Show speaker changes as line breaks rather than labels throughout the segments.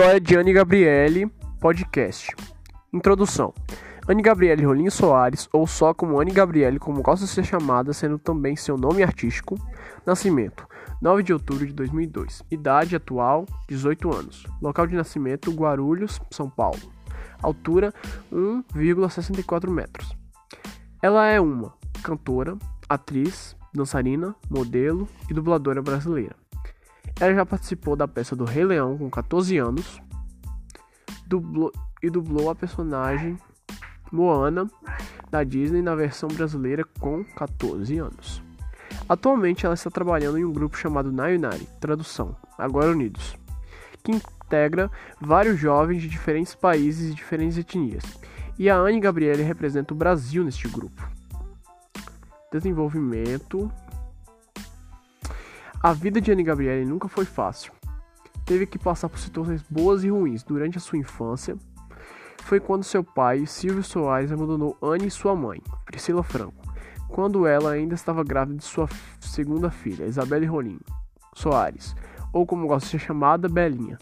História de Anne Gabriele, podcast. Introdução. Anne Gabriele Rolim Soares, ou só como Anne Gabriele, como gosta de ser chamada, sendo também seu nome artístico. Nascimento: 9 de outubro de 2002. Idade atual: 18 anos. Local de nascimento: Guarulhos, São Paulo. Altura: 1,64 metros. Ela é uma cantora, atriz, dançarina, modelo e dubladora brasileira. Ela já participou da peça do Rei Leão com 14 anos dublou, e dublou a personagem Moana da Disney na versão brasileira com 14 anos. Atualmente ela está trabalhando em um grupo chamado Nayunari, tradução, agora unidos, que integra vários jovens de diferentes países e diferentes etnias. E a Anne Gabriele representa o Brasil neste grupo. Desenvolvimento a vida de Anne Gabriele nunca foi fácil. Teve que passar por situações boas e ruins durante a sua infância. Foi quando seu pai, Silvio Soares, abandonou Anne e sua mãe, Priscila Franco, quando ela ainda estava grávida de sua segunda filha, Isabelle Rolim Soares, ou como gosta de ser chamada, Belinha.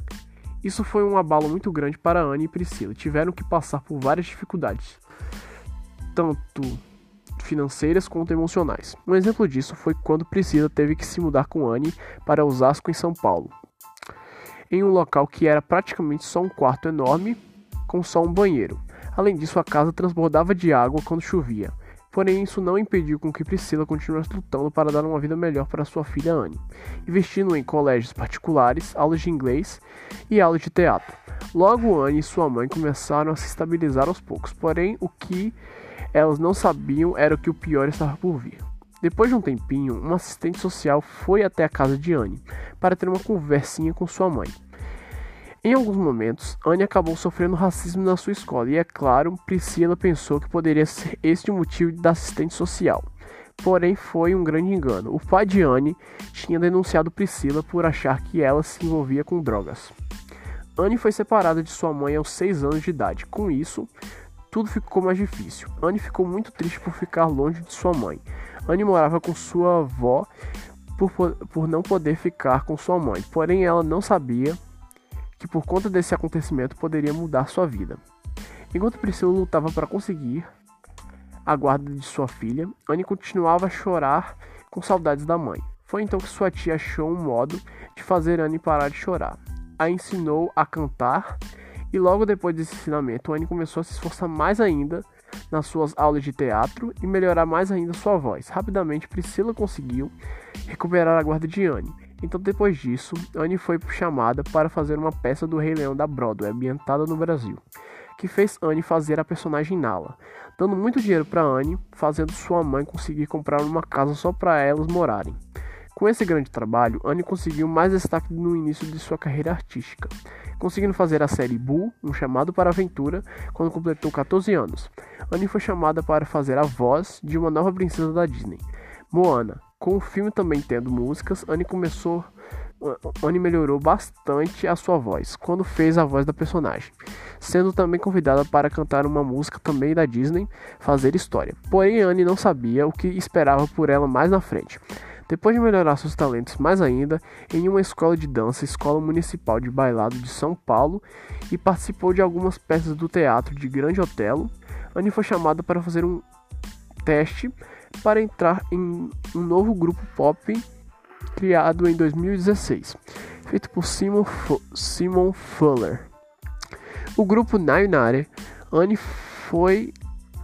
Isso foi um abalo muito grande para Anne e Priscila. Tiveram que passar por várias dificuldades, tanto financeiras quanto emocionais. Um exemplo disso foi quando Priscila teve que se mudar com Anne para Osasco, em São Paulo, em um local que era praticamente só um quarto enorme com só um banheiro. Além disso, a casa transbordava de água quando chovia. Porém, isso não impediu com que Priscila continuasse lutando para dar uma vida melhor para sua filha Anne, investindo em colégios particulares, aulas de inglês e aulas de teatro. Logo, Anne e sua mãe começaram a se estabilizar aos poucos, porém, o que elas não sabiam era que o pior estava por vir. Depois de um tempinho, um assistente social foi até a casa de Anne para ter uma conversinha com sua mãe. Em alguns momentos, Anne acabou sofrendo racismo na sua escola e, é claro, Priscila pensou que poderia ser este o motivo da assistente social. Porém, foi um grande engano. O pai de Anne tinha denunciado Priscila por achar que ela se envolvia com drogas. Anne foi separada de sua mãe aos 6 anos de idade. Com isso, tudo ficou mais difícil. Anne ficou muito triste por ficar longe de sua mãe. Anne morava com sua avó por, por não poder ficar com sua mãe, porém ela não sabia que por conta desse acontecimento poderia mudar sua vida. Enquanto Priscila lutava para conseguir a guarda de sua filha, Anne continuava a chorar com saudades da mãe. Foi então que sua tia achou um modo de fazer Anne parar de chorar. A ensinou a cantar e logo depois desse ensinamento, Anne começou a se esforçar mais ainda nas suas aulas de teatro e melhorar mais ainda sua voz. Rapidamente, Priscila conseguiu recuperar a guarda de Anne. Então, depois disso, Anne foi chamada para fazer uma peça do Rei Leão da Broadway, ambientada no Brasil, que fez Anne fazer a personagem Nala, dando muito dinheiro para Anne, fazendo sua mãe conseguir comprar uma casa só para elas morarem. Com esse grande trabalho, Anne conseguiu mais destaque no início de sua carreira artística, conseguindo fazer a série Boo, um chamado para aventura, quando completou 14 anos. Anne foi chamada para fazer a voz de uma nova princesa da Disney, Moana. Com o filme também tendo músicas, Anne começou Anne melhorou bastante a sua voz quando fez a voz da personagem, sendo também convidada para cantar uma música também da Disney, Fazer História. Porém, Anne não sabia o que esperava por ela mais na frente. Depois de melhorar seus talentos mais ainda, em uma escola de dança, Escola Municipal de Bailado de São Paulo, e participou de algumas peças do teatro de Grande Otelo, Anne foi chamada para fazer um teste para entrar em um novo grupo pop criado em 2016, feito por Simon, F Simon Fuller. O grupo Nine Anne foi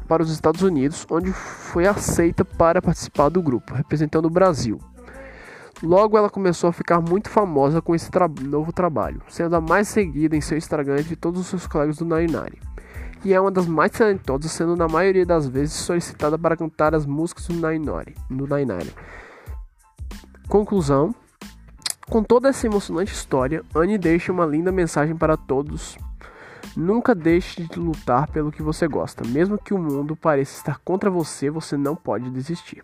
para os Estados Unidos, onde foi aceita para participar do grupo, representando o Brasil. Logo, ela começou a ficar muito famosa com esse tra novo trabalho, sendo a mais seguida em seu Instagram de todos os seus colegas do Nainari. E é uma das mais talentosas, sendo na maioria das vezes solicitada para cantar as músicas do Nainari. Do Nainari. Conclusão: Com toda essa emocionante história, Anne deixa uma linda mensagem para todos Nunca deixe de lutar pelo que você gosta. Mesmo que o mundo pareça estar contra você, você não pode desistir.